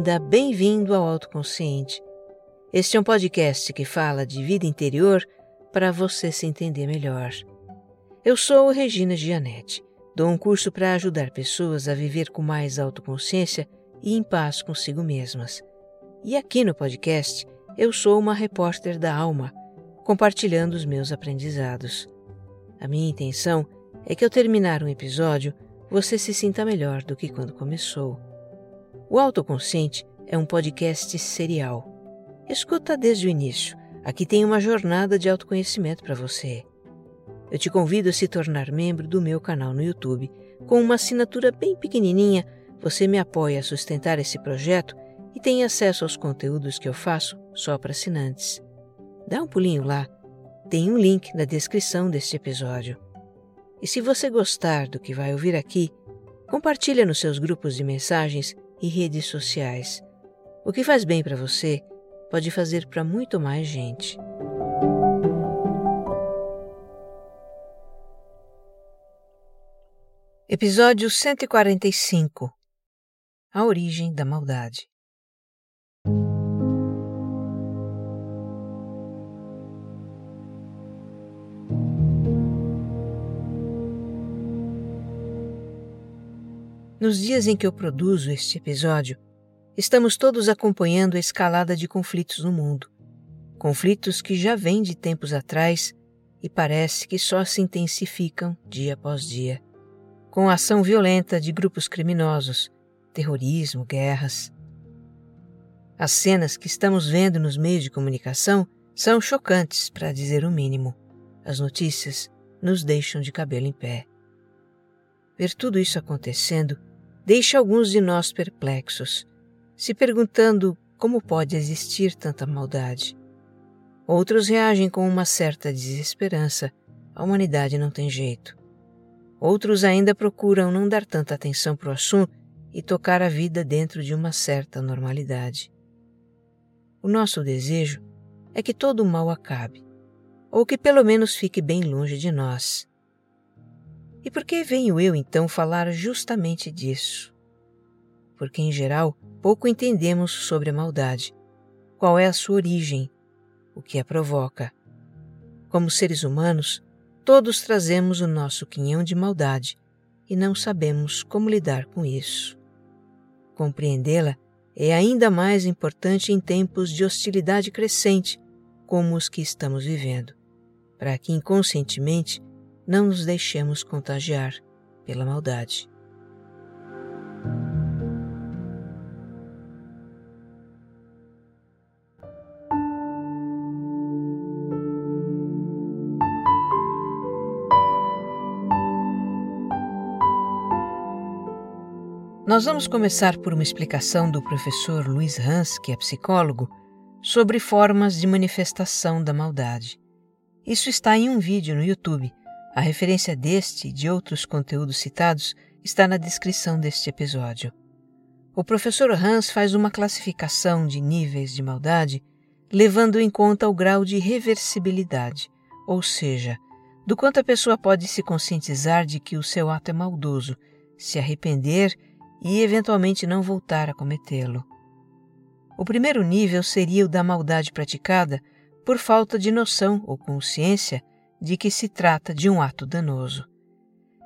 bem-vinda, bem-vindo ao Autoconsciente. Este é um podcast que fala de vida interior para você se entender melhor. Eu sou Regina Gianetti. Dou um curso para ajudar pessoas a viver com mais autoconsciência e em paz consigo mesmas. E aqui no podcast, eu sou uma repórter da alma, compartilhando os meus aprendizados. A minha intenção é que ao terminar um episódio, você se sinta melhor do que quando começou. O Autoconsciente é um podcast serial. Escuta desde o início. Aqui tem uma jornada de autoconhecimento para você. Eu te convido a se tornar membro do meu canal no YouTube. Com uma assinatura bem pequenininha, você me apoia a sustentar esse projeto e tem acesso aos conteúdos que eu faço só para assinantes. Dá um pulinho lá. Tem um link na descrição deste episódio. E se você gostar do que vai ouvir aqui, compartilha nos seus grupos de mensagens e redes sociais. O que faz bem para você pode fazer para muito mais gente. Episódio 145 A origem da maldade. Nos dias em que eu produzo este episódio, estamos todos acompanhando a escalada de conflitos no mundo. Conflitos que já vêm de tempos atrás e parece que só se intensificam dia após dia. Com a ação violenta de grupos criminosos, terrorismo, guerras. As cenas que estamos vendo nos meios de comunicação são chocantes, para dizer o mínimo. As notícias nos deixam de cabelo em pé. Ver tudo isso acontecendo deixa alguns de nós perplexos, se perguntando como pode existir tanta maldade. Outros reagem com uma certa desesperança. A humanidade não tem jeito. Outros ainda procuram não dar tanta atenção para o assunto e tocar a vida dentro de uma certa normalidade. O nosso desejo é que todo o mal acabe, ou que pelo menos fique bem longe de nós. E por que venho eu então falar justamente disso? Porque, em geral, pouco entendemos sobre a maldade, qual é a sua origem, o que a provoca. Como seres humanos, todos trazemos o nosso quinhão de maldade e não sabemos como lidar com isso. Compreendê-la é ainda mais importante em tempos de hostilidade crescente, como os que estamos vivendo, para que inconscientemente não nos deixemos contagiar pela maldade. Nós vamos começar por uma explicação do professor Luiz Hans, que é psicólogo, sobre formas de manifestação da maldade. Isso está em um vídeo no YouTube a referência deste e de outros conteúdos citados está na descrição deste episódio. O professor Hans faz uma classificação de níveis de maldade levando em conta o grau de reversibilidade, ou seja, do quanto a pessoa pode se conscientizar de que o seu ato é maldoso, se arrepender e eventualmente não voltar a cometê-lo. O primeiro nível seria o da maldade praticada por falta de noção ou consciência de que se trata de um ato danoso.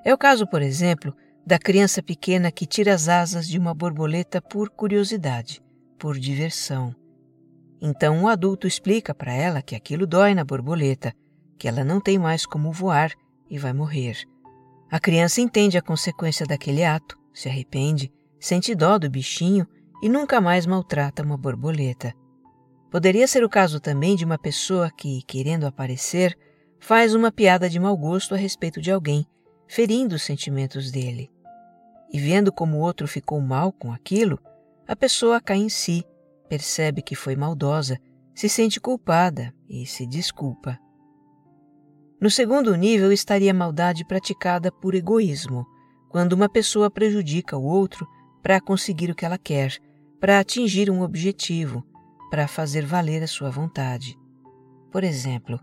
É o caso, por exemplo, da criança pequena que tira as asas de uma borboleta por curiosidade, por diversão. Então o adulto explica para ela que aquilo dói na borboleta, que ela não tem mais como voar e vai morrer. A criança entende a consequência daquele ato, se arrepende, sente dó do bichinho e nunca mais maltrata uma borboleta. Poderia ser o caso também de uma pessoa que, querendo aparecer, faz uma piada de mau gosto a respeito de alguém, ferindo os sentimentos dele. E vendo como o outro ficou mal com aquilo, a pessoa cai em si, percebe que foi maldosa, se sente culpada e se desculpa. No segundo nível estaria a maldade praticada por egoísmo, quando uma pessoa prejudica o outro para conseguir o que ela quer, para atingir um objetivo, para fazer valer a sua vontade. Por exemplo,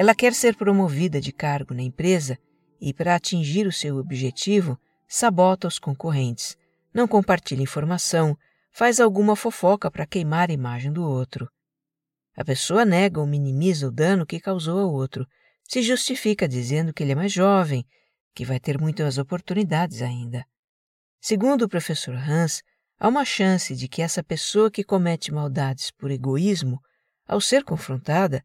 ela quer ser promovida de cargo na empresa e, para atingir o seu objetivo, sabota os concorrentes, não compartilha informação, faz alguma fofoca para queimar a imagem do outro. A pessoa nega ou minimiza o dano que causou ao outro, se justifica dizendo que ele é mais jovem, que vai ter muitas oportunidades ainda. Segundo o professor Hans, há uma chance de que essa pessoa que comete maldades por egoísmo, ao ser confrontada,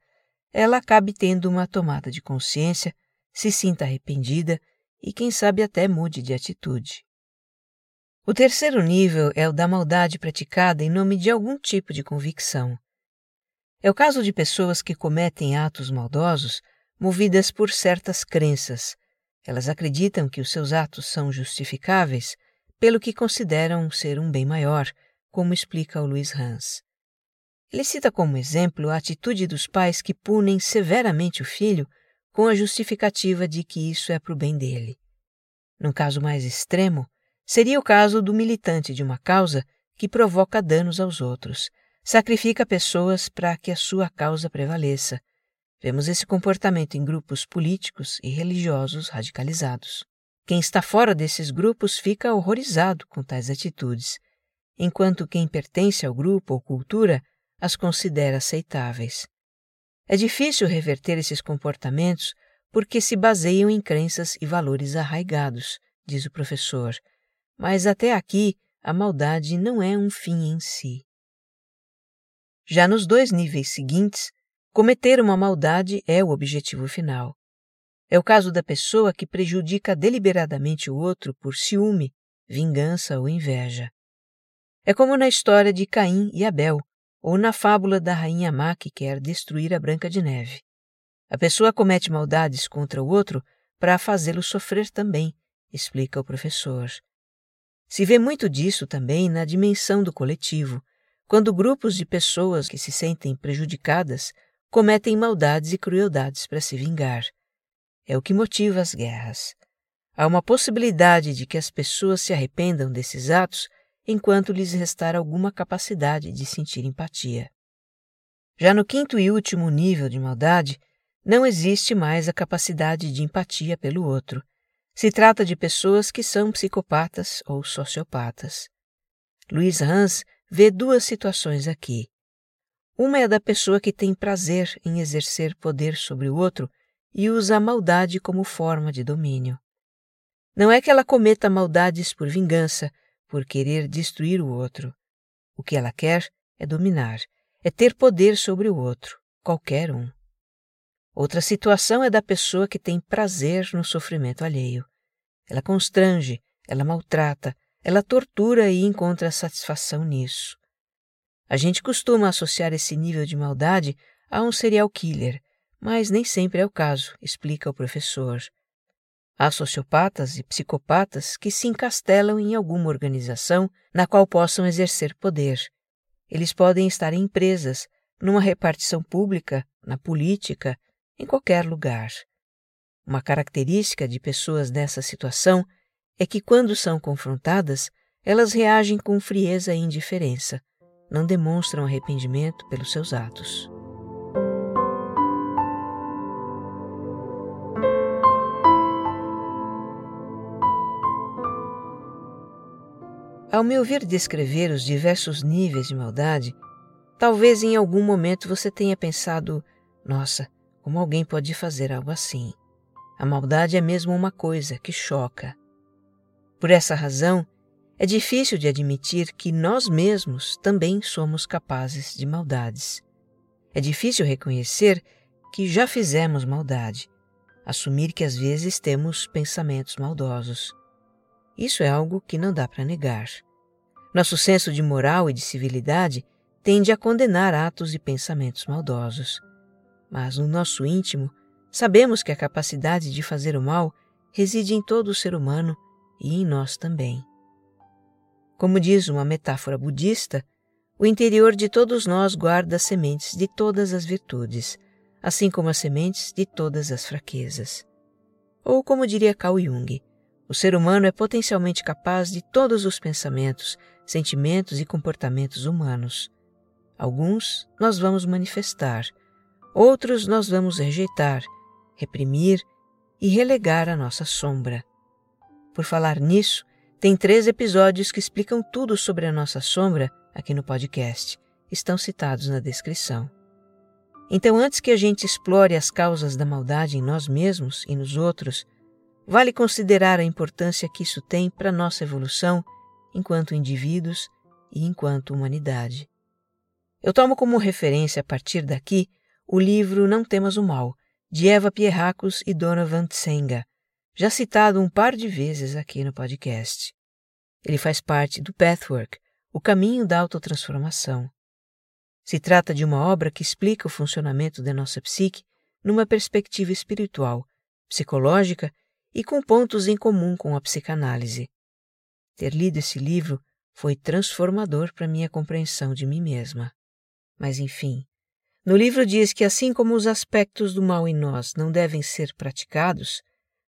ela acabe tendo uma tomada de consciência, se sinta arrependida e, quem sabe, até mude de atitude. O terceiro nível é o da maldade praticada em nome de algum tipo de convicção. É o caso de pessoas que cometem atos maldosos movidas por certas crenças. Elas acreditam que os seus atos são justificáveis pelo que consideram ser um bem maior, como explica o Luiz Hans. Ele cita como exemplo a atitude dos pais que punem severamente o filho com a justificativa de que isso é para o bem dele. Num caso mais extremo, seria o caso do militante de uma causa que provoca danos aos outros, sacrifica pessoas para que a sua causa prevaleça. Vemos esse comportamento em grupos políticos e religiosos radicalizados. Quem está fora desses grupos fica horrorizado com tais atitudes, enquanto quem pertence ao grupo ou cultura as considera aceitáveis. É difícil reverter esses comportamentos porque se baseiam em crenças e valores arraigados, diz o professor, mas até aqui a maldade não é um fim em si. Já nos dois níveis seguintes, cometer uma maldade é o objetivo final. É o caso da pessoa que prejudica deliberadamente o outro por ciúme, vingança ou inveja. É como na história de Caim e Abel, ou na fábula da rainha má que quer destruir a Branca de Neve. A pessoa comete maldades contra o outro para fazê-lo sofrer também, explica o professor. Se vê muito disso também na dimensão do coletivo, quando grupos de pessoas que se sentem prejudicadas cometem maldades e crueldades para se vingar. É o que motiva as guerras. Há uma possibilidade de que as pessoas se arrependam desses atos enquanto lhes restar alguma capacidade de sentir empatia. Já no quinto e último nível de maldade, não existe mais a capacidade de empatia pelo outro. Se trata de pessoas que são psicopatas ou sociopatas. Luiz Hans vê duas situações aqui. Uma é da pessoa que tem prazer em exercer poder sobre o outro e usa a maldade como forma de domínio. Não é que ela cometa maldades por vingança, por querer destruir o outro. O que ela quer é dominar, é ter poder sobre o outro, qualquer um. Outra situação é da pessoa que tem prazer no sofrimento alheio. Ela constrange, ela maltrata, ela tortura e encontra satisfação nisso. A gente costuma associar esse nível de maldade a um serial killer, mas nem sempre é o caso, explica o professor. Há sociopatas e psicopatas que se encastelam em alguma organização na qual possam exercer poder. Eles podem estar em empresas, numa repartição pública, na política, em qualquer lugar. Uma característica de pessoas nessa situação é que, quando são confrontadas, elas reagem com frieza e indiferença, não demonstram arrependimento pelos seus atos. Ao me ouvir descrever os diversos níveis de maldade, talvez em algum momento você tenha pensado: nossa, como alguém pode fazer algo assim? A maldade é mesmo uma coisa que choca. Por essa razão, é difícil de admitir que nós mesmos também somos capazes de maldades. É difícil reconhecer que já fizemos maldade, assumir que às vezes temos pensamentos maldosos. Isso é algo que não dá para negar. Nosso senso de moral e de civilidade tende a condenar atos e pensamentos maldosos. Mas no nosso íntimo, sabemos que a capacidade de fazer o mal reside em todo o ser humano e em nós também. Como diz uma metáfora budista, o interior de todos nós guarda as sementes de todas as virtudes, assim como as sementes de todas as fraquezas. Ou como diria Carl Jung, o ser humano é potencialmente capaz de todos os pensamentos, sentimentos e comportamentos humanos. Alguns nós vamos manifestar, outros nós vamos rejeitar, reprimir e relegar a nossa sombra. Por falar nisso, Tem três episódios que explicam tudo sobre a nossa sombra aqui no podcast. Estão citados na descrição. Então, antes que a gente explore as causas da maldade em nós mesmos e nos outros, vale considerar a importância que isso tem para nossa evolução enquanto indivíduos e enquanto humanidade. Eu tomo como referência a partir daqui o livro Não Temas o Mal, de Eva Pierracos e Donovan Tsenga, já citado um par de vezes aqui no podcast. Ele faz parte do Pathwork, o caminho da autotransformação. Se trata de uma obra que explica o funcionamento da nossa psique numa perspectiva espiritual, psicológica e com pontos em comum com a psicanálise. Ter lido esse livro foi transformador para minha compreensão de mim mesma. Mas enfim, no livro diz que assim como os aspectos do mal em nós não devem ser praticados,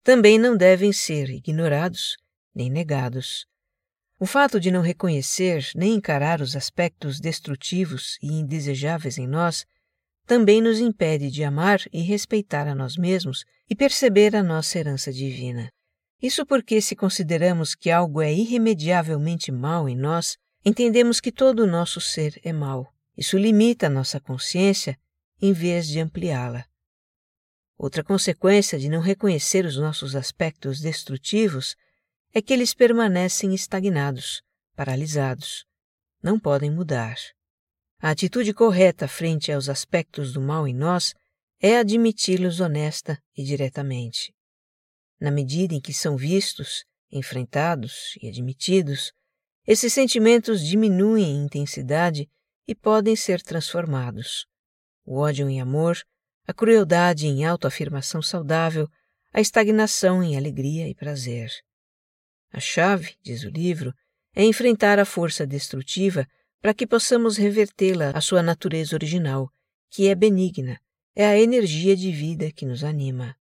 também não devem ser ignorados nem negados. O fato de não reconhecer nem encarar os aspectos destrutivos e indesejáveis em nós também nos impede de amar e respeitar a nós mesmos e perceber a nossa herança divina. Isso porque, se consideramos que algo é irremediavelmente mal em nós, entendemos que todo o nosso ser é mal. Isso limita a nossa consciência em vez de ampliá-la. Outra consequência de não reconhecer os nossos aspectos destrutivos é que eles permanecem estagnados, paralisados. Não podem mudar. A atitude correta frente aos aspectos do mal em nós é admiti-los honesta e diretamente. Na medida em que são vistos, enfrentados e admitidos, esses sentimentos diminuem em intensidade e podem ser transformados. O ódio em amor, a crueldade em autoafirmação saudável, a estagnação em alegria e prazer. A chave, diz o livro, é enfrentar a força destrutiva para que possamos revertê-la à sua natureza original, que é benigna, é a energia de vida que nos anima.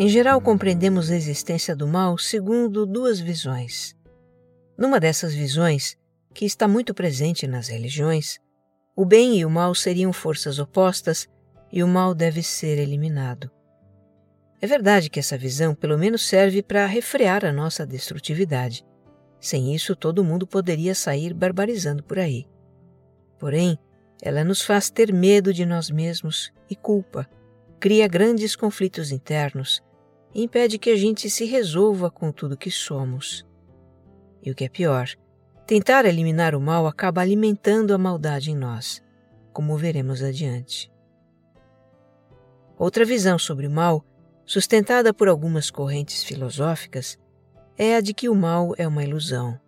Em geral, compreendemos a existência do mal segundo duas visões. Numa dessas visões, que está muito presente nas religiões, o bem e o mal seriam forças opostas e o mal deve ser eliminado. É verdade que essa visão pelo menos serve para refrear a nossa destrutividade. Sem isso, todo mundo poderia sair barbarizando por aí. Porém, ela nos faz ter medo de nós mesmos e culpa, cria grandes conflitos internos impede que a gente se resolva com tudo que somos. E o que é pior, tentar eliminar o mal acaba alimentando a maldade em nós, como veremos adiante. Outra visão sobre o mal, sustentada por algumas correntes filosóficas, é a de que o mal é uma ilusão.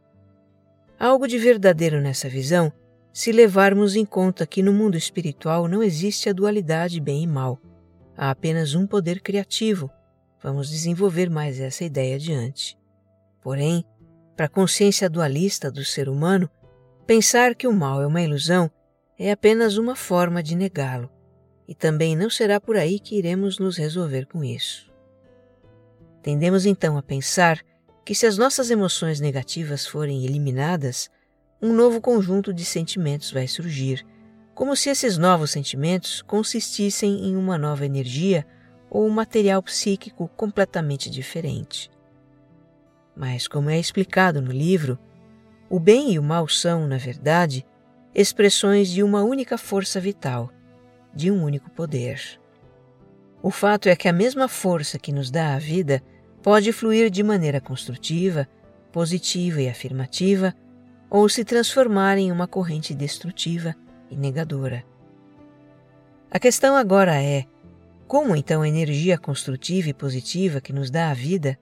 Há algo de verdadeiro nessa visão se levarmos em conta que no mundo espiritual não existe a dualidade bem e mal. Há apenas um poder criativo, Vamos desenvolver mais essa ideia adiante. Porém, para a consciência dualista do ser humano, pensar que o mal é uma ilusão é apenas uma forma de negá-lo, e também não será por aí que iremos nos resolver com isso. Tendemos então a pensar que se as nossas emoções negativas forem eliminadas, um novo conjunto de sentimentos vai surgir, como se esses novos sentimentos consistissem em uma nova energia ou um material psíquico completamente diferente. Mas, como é explicado no livro, o bem e o mal são, na verdade, expressões de uma única força vital, de um único poder. O fato é que a mesma força que nos dá a vida pode fluir de maneira construtiva, positiva e afirmativa, ou se transformar em uma corrente destrutiva e negadora. A questão agora é como então a energia construtiva e positiva que nos dá a vida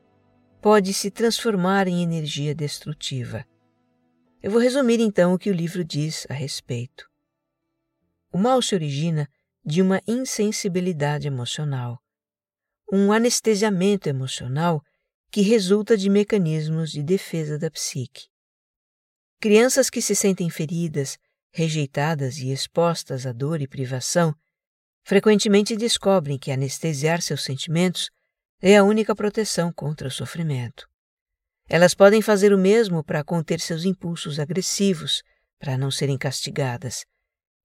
pode se transformar em energia destrutiva? Eu vou resumir então o que o livro diz a respeito. O mal se origina de uma insensibilidade emocional, um anestesiamento emocional que resulta de mecanismos de defesa da psique. Crianças que se sentem feridas, rejeitadas e expostas à dor e privação frequentemente descobrem que anestesiar seus sentimentos é a única proteção contra o sofrimento. Elas podem fazer o mesmo para conter seus impulsos agressivos, para não serem castigadas,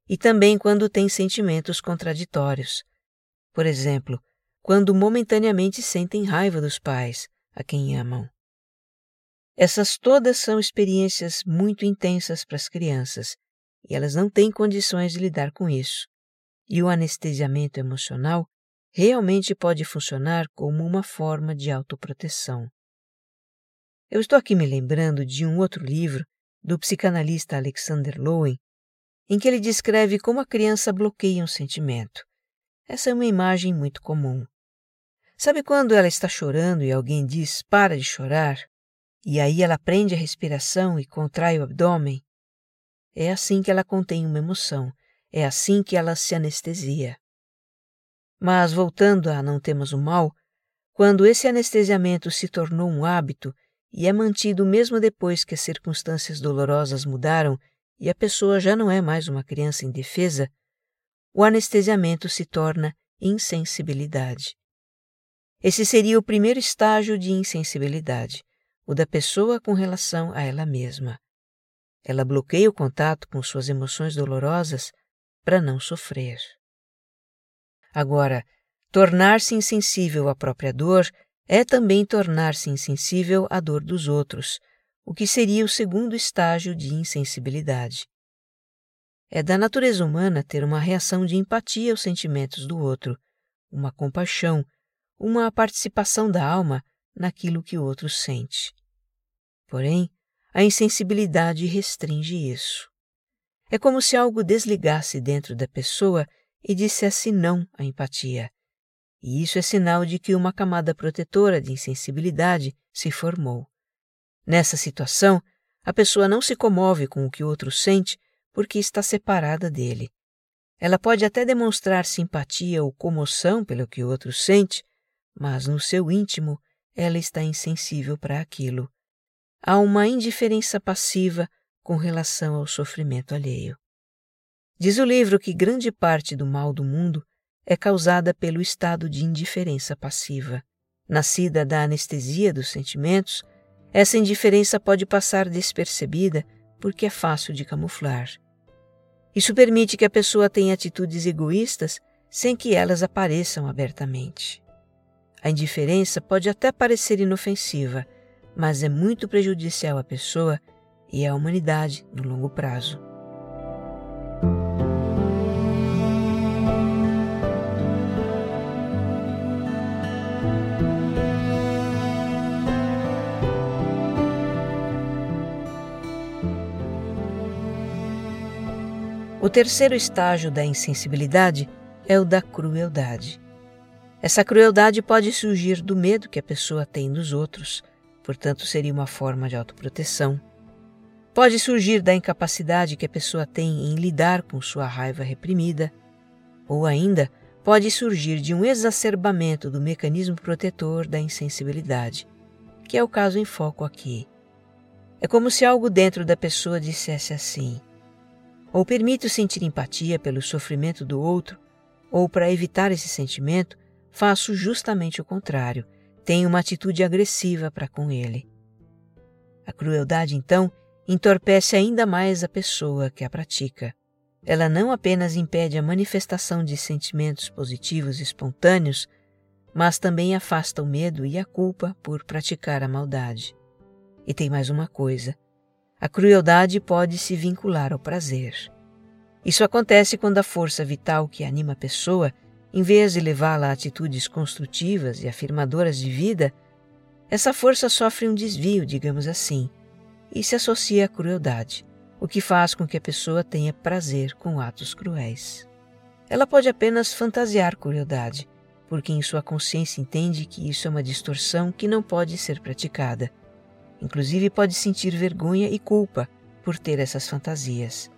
e também quando têm sentimentos contraditórios. Por exemplo, quando momentaneamente sentem raiva dos pais, a quem amam. Essas todas são experiências muito intensas para as crianças e elas não têm condições de lidar com isso. E o anestesiamento emocional realmente pode funcionar como uma forma de autoproteção. Eu estou aqui me lembrando de um outro livro do psicanalista Alexander Lowen, em que ele descreve como a criança bloqueia um sentimento. Essa é uma imagem muito comum. Sabe quando ela está chorando e alguém diz para de chorar? E aí ela prende a respiração e contrai o abdômen? É assim que ela contém uma emoção, é assim que ela se anestesia. Mas voltando a não temos o mal, quando esse anestesiamento se tornou um hábito e é mantido mesmo depois que as circunstâncias dolorosas mudaram e a pessoa já não é mais uma criança indefesa, o anestesiamento se torna insensibilidade. Esse seria o primeiro estágio de insensibilidade, o da pessoa com relação a ela mesma. Ela bloqueia o contato com suas emoções dolorosas para não sofrer. Agora, tornar-se insensível à própria dor é também tornar-se insensível à dor dos outros, o que seria o segundo estágio de insensibilidade. É da natureza humana ter uma reação de empatia aos sentimentos do outro, uma compaixão, uma participação da alma naquilo que o outro sente. Porém, a insensibilidade restringe isso. É como se algo desligasse dentro da pessoa e dissesse não à empatia. E isso é sinal de que uma camada protetora de insensibilidade se formou. Nessa situação, a pessoa não se comove com o que o outro sente porque está separada dele. Ela pode até demonstrar simpatia ou comoção pelo que o outro sente, mas no seu íntimo ela está insensível para aquilo. Há uma indiferença passiva com relação ao sofrimento alheio. Diz o livro que grande parte do mal do mundo é causada pelo estado de indiferença passiva. Nascida da anestesia dos sentimentos, essa indiferença pode passar despercebida porque é fácil de camuflar. Isso permite que a pessoa tenha atitudes egoístas sem que elas apareçam abertamente. A indiferença pode até parecer inofensiva, mas é muito prejudicial à pessoa e à humanidade no longo prazo. O terceiro estágio da insensibilidade é o da crueldade. Essa crueldade pode surgir do medo que a pessoa tem dos outros, portanto, seria uma forma de autoproteção. Pode surgir da incapacidade que a pessoa tem em lidar com sua raiva reprimida, ou ainda pode surgir de um exacerbamento do mecanismo protetor da insensibilidade, que é o caso em foco aqui. É como se algo dentro da pessoa dissesse assim: ou permito sentir empatia pelo sofrimento do outro, ou para evitar esse sentimento, faço justamente o contrário, tenho uma atitude agressiva para com ele. A crueldade, então, entorpece ainda mais a pessoa que a pratica. Ela não apenas impede a manifestação de sentimentos positivos espontâneos, mas também afasta o medo e a culpa por praticar a maldade. E tem mais uma coisa: a crueldade pode se vincular ao prazer. Isso acontece quando a força vital que anima a pessoa, em vez de levá-la a atitudes construtivas e afirmadoras de vida, essa força sofre um desvio, digamos assim, e se associa à crueldade, o que faz com que a pessoa tenha prazer com atos cruéis. Ela pode apenas fantasiar crueldade, porque em sua consciência entende que isso é uma distorção que não pode ser praticada Inclusive, pode sentir vergonha e culpa por ter essas fantasias.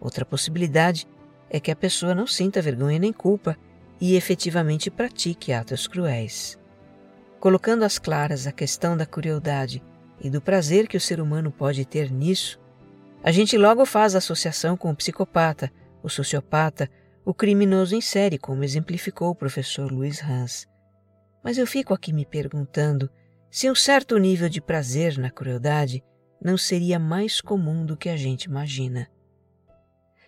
Outra possibilidade é que a pessoa não sinta vergonha nem culpa e efetivamente pratique atos cruéis. Colocando às claras a questão da crueldade e do prazer que o ser humano pode ter nisso, a gente logo faz associação com o psicopata, o sociopata, o criminoso em série, como exemplificou o professor Luiz Hans. Mas eu fico aqui me perguntando se um certo nível de prazer na crueldade não seria mais comum do que a gente imagina.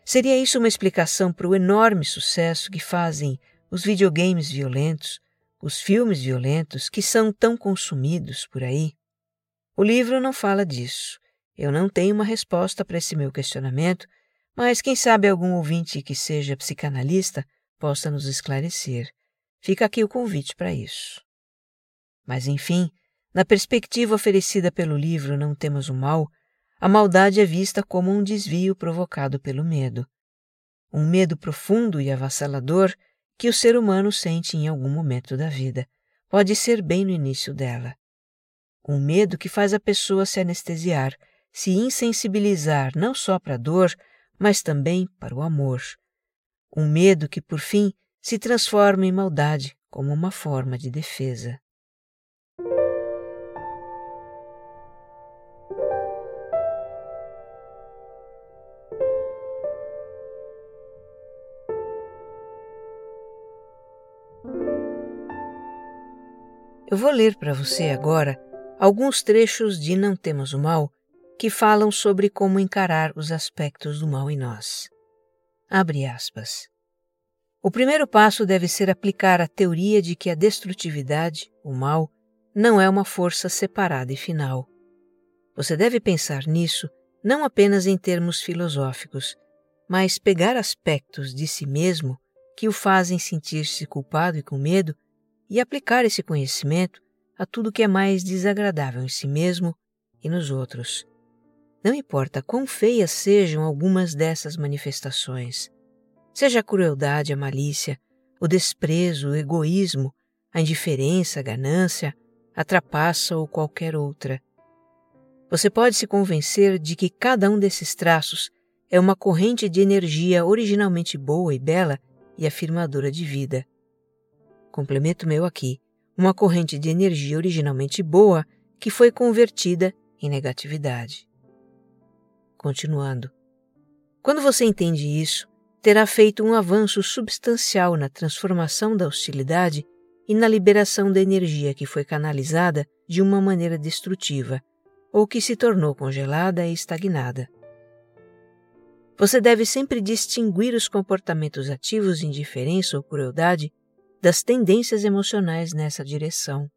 Seria isso uma explicação para o enorme sucesso que fazem os videogames violentos, os filmes violentos que são tão consumidos por aí? O livro não fala disso. Eu não tenho uma resposta para esse meu questionamento, mas quem sabe algum ouvinte que seja psicanalista possa nos esclarecer. Fica aqui o convite para isso. Mas enfim, na perspectiva oferecida pelo livro Não Temos o Mal, a maldade é vista como um desvio provocado pelo medo. Um medo profundo e avassalador que o ser humano sente em algum momento da vida. Pode ser bem no início dela. Um medo que faz a pessoa se anestesiar, se insensibilizar não só para a dor, mas também para o amor. Um medo que, por fim, se transforma em maldade como uma forma de defesa. Eu vou ler para você agora alguns trechos de Não Temos o Mal que falam sobre como encarar os aspectos do mal em nós. Abre aspas. O primeiro passo deve ser aplicar a teoria de que a destrutividade, o mal, não é uma força separada e final. Você deve pensar nisso não apenas em termos filosóficos, mas pegar aspectos de si mesmo que o fazem sentir-se culpado e com medo e aplicar esse conhecimento a tudo que é mais desagradável em si mesmo e nos outros. Não importa quão feias sejam algumas dessas manifestações, seja a crueldade, a malícia, o desprezo, o egoísmo, a indiferença, a ganância, a trapaça ou qualquer outra. Você pode se convencer de que cada um desses traços é uma corrente de energia originalmente boa e bela e afirmadora de vida complemento meu aqui, uma corrente de energia originalmente boa que foi convertida em negatividade. Continuando. Quando você entende isso, terá feito um avanço substancial na transformação da hostilidade e na liberação da energia que foi canalizada de uma maneira destrutiva ou que se tornou congelada e estagnada. Você deve sempre distinguir os comportamentos ativos de indiferença ou crueldade das tendências emocionais nessa direção.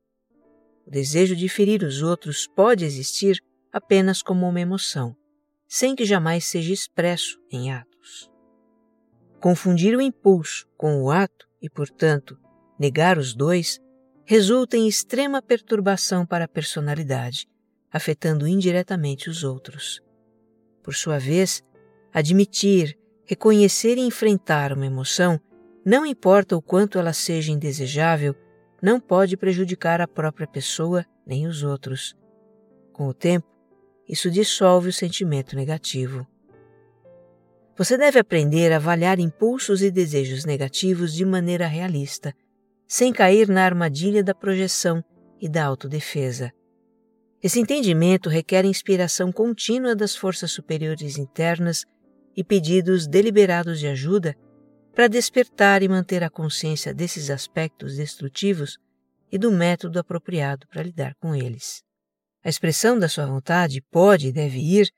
O desejo de ferir os outros pode existir apenas como uma emoção, sem que jamais seja expresso em atos. Confundir o impulso com o ato e, portanto, negar os dois, resulta em extrema perturbação para a personalidade, afetando indiretamente os outros. Por sua vez, admitir, reconhecer e enfrentar uma emoção não importa o quanto ela seja indesejável, não pode prejudicar a própria pessoa nem os outros. Com o tempo, isso dissolve o sentimento negativo. Você deve aprender a avaliar impulsos e desejos negativos de maneira realista, sem cair na armadilha da projeção e da autodefesa. Esse entendimento requer inspiração contínua das forças superiores internas e pedidos deliberados de ajuda para despertar e manter a consciência desses aspectos destrutivos e do método apropriado para lidar com eles. A expressão da sua vontade pode e deve ir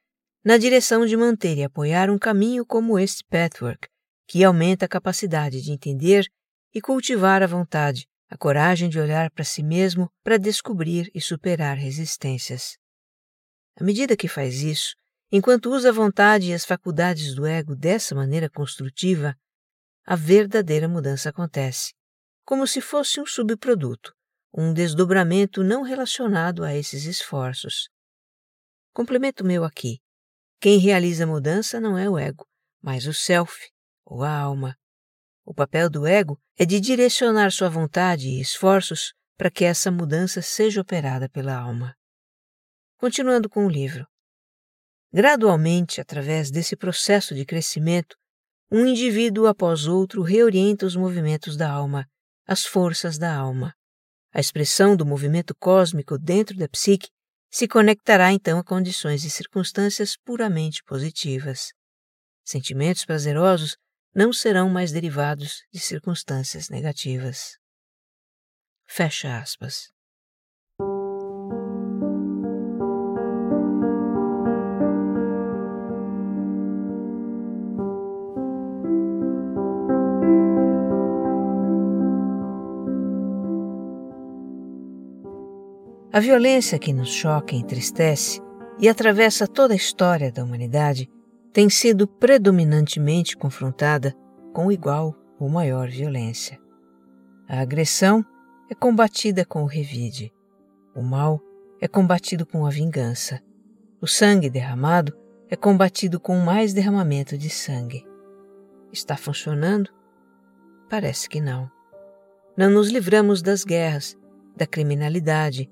na direção de manter e apoiar um caminho como este Pathwork, que aumenta a capacidade de entender e cultivar a vontade, a coragem de olhar para si mesmo para descobrir e superar resistências. À medida que faz isso, enquanto usa a vontade e as faculdades do ego dessa maneira construtiva, a verdadeira mudança acontece, como se fosse um subproduto, um desdobramento não relacionado a esses esforços. Complemento meu aqui. Quem realiza a mudança não é o ego, mas o self, ou a alma. O papel do ego é de direcionar sua vontade e esforços para que essa mudança seja operada pela alma. Continuando com o livro. Gradualmente, através desse processo de crescimento, um indivíduo após outro reorienta os movimentos da alma, as forças da alma. A expressão do movimento cósmico dentro da psique se conectará então a condições e circunstâncias puramente positivas. Sentimentos prazerosos não serão mais derivados de circunstâncias negativas. Fecha aspas. A violência que nos choca e entristece e atravessa toda a história da humanidade tem sido predominantemente confrontada com igual ou maior violência. A agressão é combatida com o revide. O mal é combatido com a vingança. O sangue derramado é combatido com mais derramamento de sangue. Está funcionando? Parece que não. Não nos livramos das guerras, da criminalidade,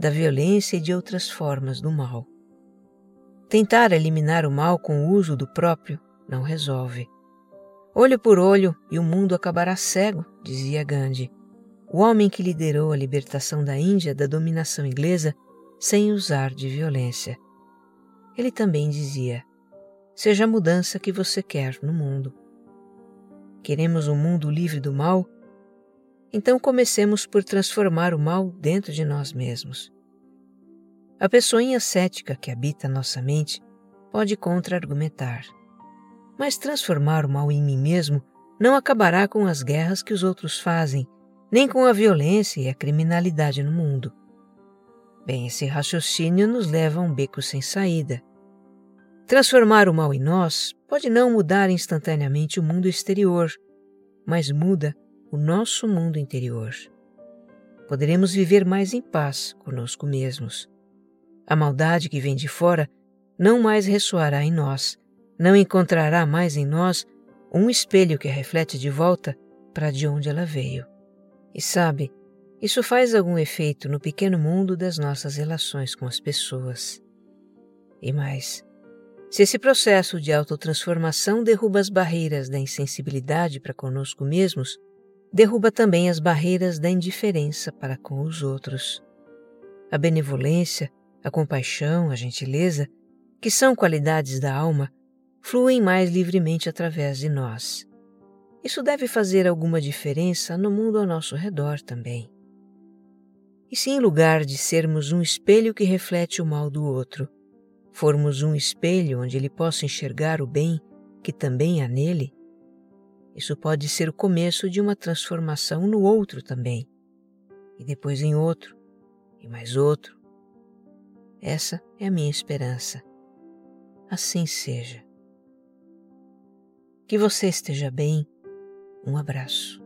da violência e de outras formas do mal. Tentar eliminar o mal com o uso do próprio não resolve. Olho por olho e o mundo acabará cego, dizia Gandhi, o homem que liderou a libertação da Índia da dominação inglesa sem usar de violência. Ele também dizia: Seja a mudança que você quer no mundo. Queremos um mundo livre do mal? Então comecemos por transformar o mal dentro de nós mesmos. A pessoinha cética que habita nossa mente pode contra-argumentar. Mas transformar o mal em mim mesmo não acabará com as guerras que os outros fazem, nem com a violência e a criminalidade no mundo. Bem, esse raciocínio nos leva a um beco sem saída. Transformar o mal em nós pode não mudar instantaneamente o mundo exterior, mas muda o nosso mundo interior. Poderemos viver mais em paz conosco mesmos. A maldade que vem de fora não mais ressoará em nós, não encontrará mais em nós um espelho que a reflete de volta para de onde ela veio. E sabe, isso faz algum efeito no pequeno mundo das nossas relações com as pessoas. E mais, se esse processo de autotransformação derruba as barreiras da insensibilidade para conosco mesmos, derruba também as barreiras da indiferença para com os outros. A benevolência, a compaixão, a gentileza, que são qualidades da alma, fluem mais livremente através de nós. Isso deve fazer alguma diferença no mundo ao nosso redor também. E se em lugar de sermos um espelho que reflete o mal do outro, formos um espelho onde ele possa enxergar o bem que também há nele, isso pode ser o começo de uma transformação no outro também, e depois em outro, e mais outro. Essa é a minha esperança. Assim seja. Que você esteja bem. Um abraço.